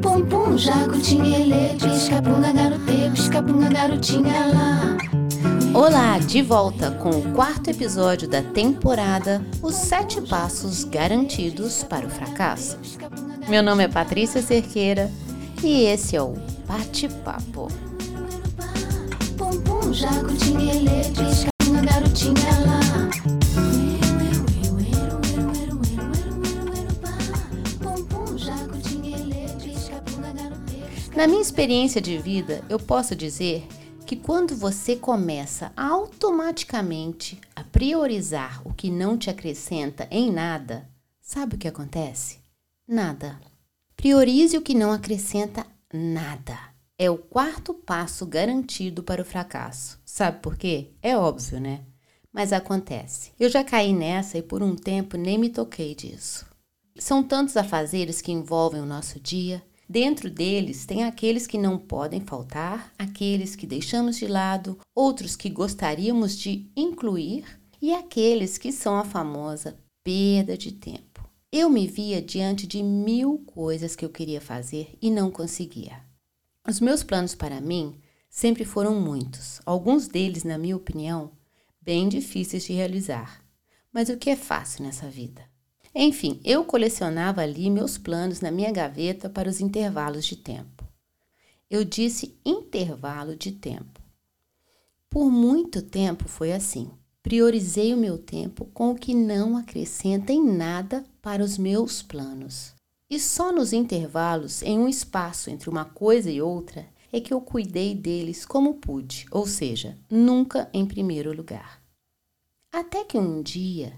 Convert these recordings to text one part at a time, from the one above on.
Pum pum, jacutinha ele, piscapunga garotê, piscapunga garotinha lá. Olá, de volta com o quarto episódio da temporada Os Sete Passos Garantidos para o Fracasso. Meu nome é Patrícia Cerqueira e esse é o Bate-Papo. Pum pum, jacutinha ele, piscapunga garotinha Na minha experiência de vida, eu posso dizer que quando você começa automaticamente a priorizar o que não te acrescenta em nada, sabe o que acontece? Nada. Priorize o que não acrescenta nada. É o quarto passo garantido para o fracasso. Sabe por quê? É óbvio, né? Mas acontece. Eu já caí nessa e por um tempo nem me toquei disso. São tantos afazeres que envolvem o nosso dia. Dentro deles tem aqueles que não podem faltar, aqueles que deixamos de lado, outros que gostaríamos de incluir e aqueles que são a famosa perda de tempo. Eu me via diante de mil coisas que eu queria fazer e não conseguia. Os meus planos para mim sempre foram muitos, alguns deles, na minha opinião, bem difíceis de realizar. Mas o que é fácil nessa vida? Enfim, eu colecionava ali meus planos na minha gaveta para os intervalos de tempo. Eu disse intervalo de tempo. Por muito tempo foi assim. Priorizei o meu tempo com o que não acrescenta em nada para os meus planos. E só nos intervalos, em um espaço entre uma coisa e outra, é que eu cuidei deles como pude, ou seja, nunca em primeiro lugar. Até que um dia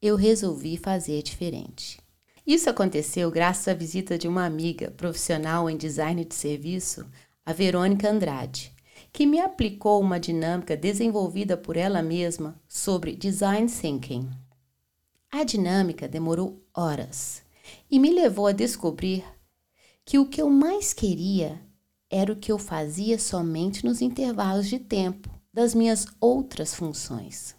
eu resolvi fazer diferente. Isso aconteceu graças à visita de uma amiga profissional em design de serviço, a Verônica Andrade, que me aplicou uma dinâmica desenvolvida por ela mesma sobre design thinking. A dinâmica demorou horas e me levou a descobrir que o que eu mais queria era o que eu fazia somente nos intervalos de tempo das minhas outras funções.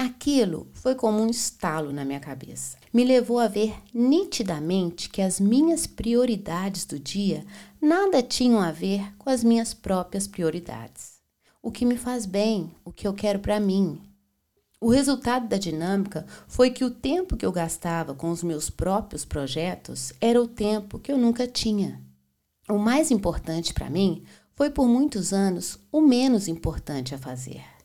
Aquilo foi como um estalo na minha cabeça. Me levou a ver nitidamente que as minhas prioridades do dia nada tinham a ver com as minhas próprias prioridades. O que me faz bem, o que eu quero para mim. O resultado da dinâmica foi que o tempo que eu gastava com os meus próprios projetos era o tempo que eu nunca tinha. O mais importante para mim foi por muitos anos o menos importante a fazer.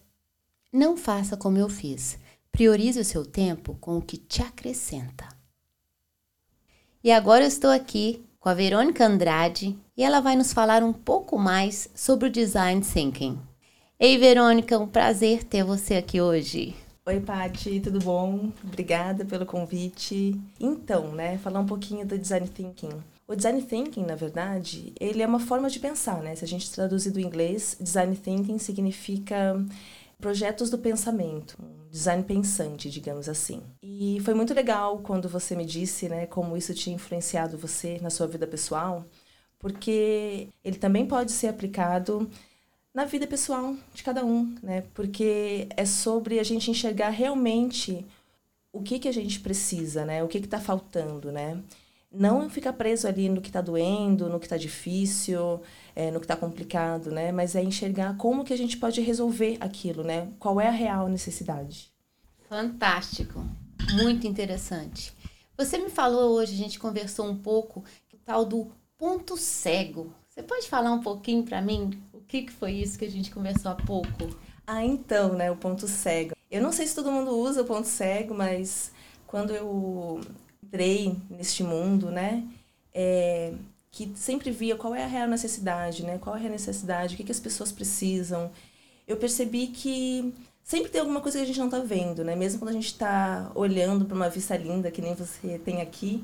Não faça como eu fiz. Priorize o seu tempo com o que te acrescenta. E agora eu estou aqui com a Verônica Andrade e ela vai nos falar um pouco mais sobre o design thinking. Ei, Verônica, um prazer ter você aqui hoje. Oi, Pati, tudo bom? Obrigada pelo convite. Então, né, falar um pouquinho do design thinking. O design thinking, na verdade, ele é uma forma de pensar, né? Se a gente traduzir do inglês, design thinking significa projetos do pensamento, um design pensante, digamos assim. E foi muito legal quando você me disse, né, como isso tinha influenciado você na sua vida pessoal, porque ele também pode ser aplicado na vida pessoal de cada um, né? Porque é sobre a gente enxergar realmente o que que a gente precisa, né? O que que está faltando, né? Não ficar preso ali no que está doendo, no que está difícil, é, no que está complicado, né? Mas é enxergar como que a gente pode resolver aquilo, né? Qual é a real necessidade. Fantástico, muito interessante. Você me falou hoje, a gente conversou um pouco, o tal do ponto cego. Você pode falar um pouquinho para mim o que, que foi isso que a gente conversou há pouco? Ah, então, né? O ponto cego. Eu não sei se todo mundo usa o ponto cego, mas quando eu entrei neste mundo, né? É, que sempre via qual é a real necessidade, né? Qual é a necessidade, o que, que as pessoas precisam. Eu percebi que sempre tem alguma coisa que a gente não está vendo, né? Mesmo quando a gente está olhando para uma vista linda, que nem você tem aqui,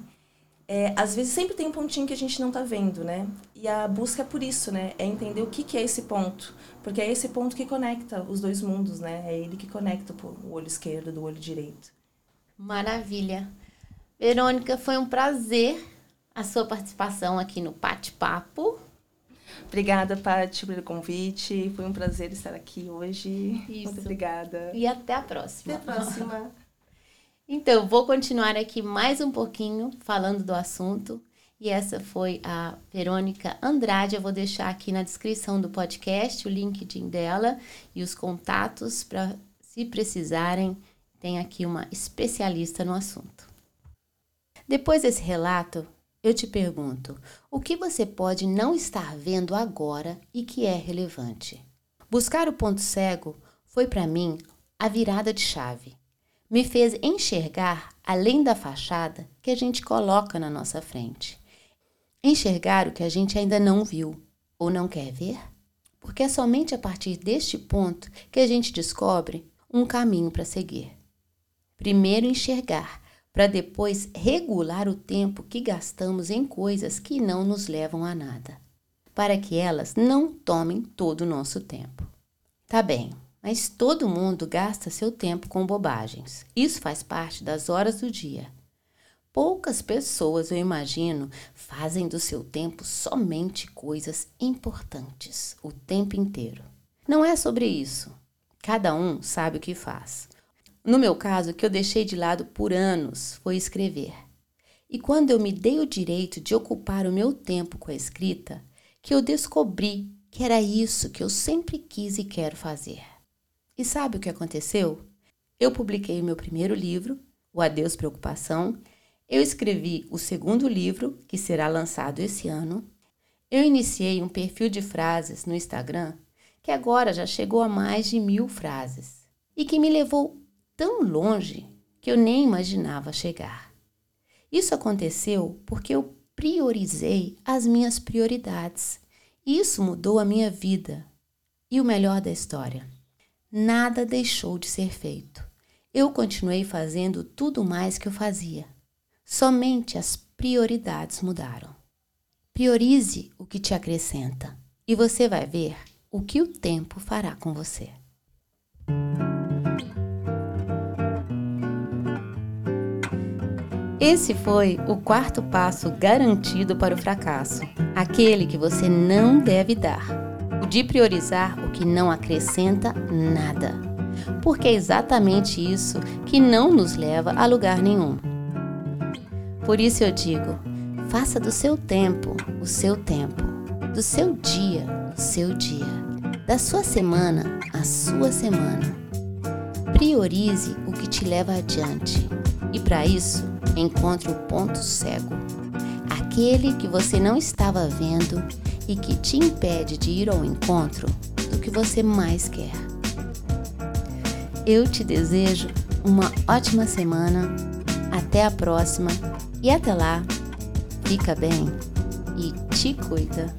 é, às vezes sempre tem um pontinho que a gente não está vendo, né? E a busca é por isso, né? É entender o que, que é esse ponto. Porque é esse ponto que conecta os dois mundos, né? É ele que conecta o olho esquerdo do olho direito. Maravilha. Verônica, foi um prazer a sua participação aqui no Pate Papo. Obrigada, Paty, pelo convite. Foi um prazer estar aqui hoje. Isso. Muito obrigada. E até a próxima. Até a próxima. Então, vou continuar aqui mais um pouquinho falando do assunto. E essa foi a Verônica Andrade. Eu vou deixar aqui na descrição do podcast o LinkedIn dela e os contatos para, se precisarem, tem aqui uma especialista no assunto. Depois desse relato, eu te pergunto: o que você pode não estar vendo agora e que é relevante? Buscar o ponto cego foi para mim a virada de chave. Me fez enxergar além da fachada que a gente coloca na nossa frente. Enxergar o que a gente ainda não viu ou não quer ver? Porque é somente a partir deste ponto que a gente descobre um caminho para seguir. Primeiro enxergar, para depois regular o tempo que gastamos em coisas que não nos levam a nada, para que elas não tomem todo o nosso tempo. Tá bem, mas todo mundo gasta seu tempo com bobagens. Isso faz parte das horas do dia. Poucas pessoas, eu imagino, fazem do seu tempo somente coisas importantes o tempo inteiro. Não é sobre isso. Cada um sabe o que faz. No meu caso, o que eu deixei de lado por anos foi escrever. E quando eu me dei o direito de ocupar o meu tempo com a escrita, que eu descobri que era isso que eu sempre quis e quero fazer. E sabe o que aconteceu? Eu publiquei o meu primeiro livro, O Adeus Preocupação, eu escrevi o segundo livro, que será lançado esse ano. Eu iniciei um perfil de frases no Instagram, que agora já chegou a mais de mil frases, e que me levou tão longe que eu nem imaginava chegar. Isso aconteceu porque eu priorizei as minhas prioridades. Isso mudou a minha vida. E o melhor da história: nada deixou de ser feito. Eu continuei fazendo tudo mais que eu fazia Somente as prioridades mudaram. Priorize o que te acrescenta e você vai ver o que o tempo fará com você. Esse foi o quarto passo garantido para o fracasso, aquele que você não deve dar, o de priorizar o que não acrescenta nada, porque é exatamente isso que não nos leva a lugar nenhum. Por isso eu digo: faça do seu tempo o seu tempo, do seu dia o seu dia, da sua semana a sua semana. Priorize o que te leva adiante e, para isso, encontre o ponto cego aquele que você não estava vendo e que te impede de ir ao encontro do que você mais quer. Eu te desejo uma ótima semana. Até a próxima e até lá, fica bem e te cuida.